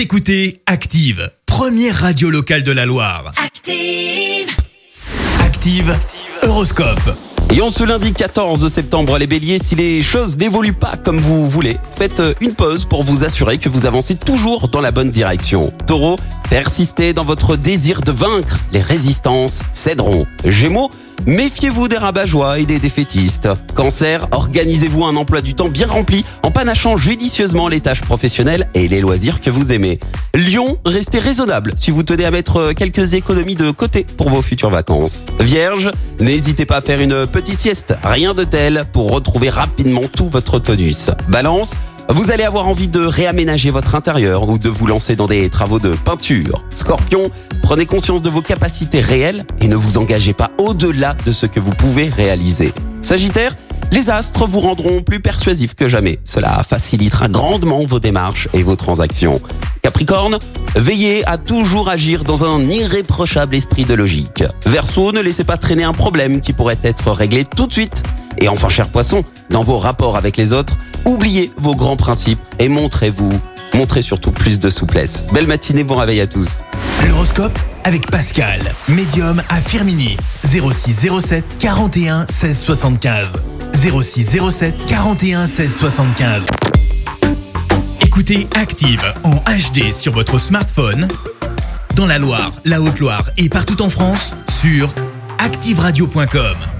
Vous écoutez Active, première radio locale de la Loire. Active. Active, Horoscope. Et on se lundi 14 septembre, les béliers, si les choses n'évoluent pas comme vous voulez, faites une pause pour vous assurer que vous avancez toujours dans la bonne direction. Taureau, persistez dans votre désir de vaincre, les résistances céderont. Gémeaux, méfiez-vous des rabat-joie et des défaitistes. Cancer, organisez-vous un emploi du temps bien rempli en panachant judicieusement les tâches professionnelles et les loisirs que vous aimez. Lion, restez raisonnable si vous tenez à mettre quelques économies de côté pour vos futures vacances. Vierge, n'hésitez pas à faire une petite sieste, rien de tel pour retrouver rapidement tout votre tonus. Balance, vous allez avoir envie de réaménager votre intérieur ou de vous lancer dans des travaux de peinture. Scorpion, prenez conscience de vos capacités réelles et ne vous engagez pas au-delà de ce que vous pouvez réaliser. Sagittaire, les astres vous rendront plus persuasif que jamais. Cela facilitera grandement vos démarches et vos transactions. Capricorne, veillez à toujours agir dans un irréprochable esprit de logique. Verseau, ne laissez pas traîner un problème qui pourrait être réglé tout de suite. Et enfin, cher poisson, dans vos rapports avec les autres, oubliez vos grands principes et montrez-vous, montrez surtout plus de souplesse. Belle matinée, bon réveil à tous. L'horoscope avec Pascal, médium à Firmini. 06 07 41 16 75. 06 07 41 16 75. Écoutez Active en HD sur votre smartphone, dans la Loire, la Haute-Loire et partout en France, sur activeradio.com.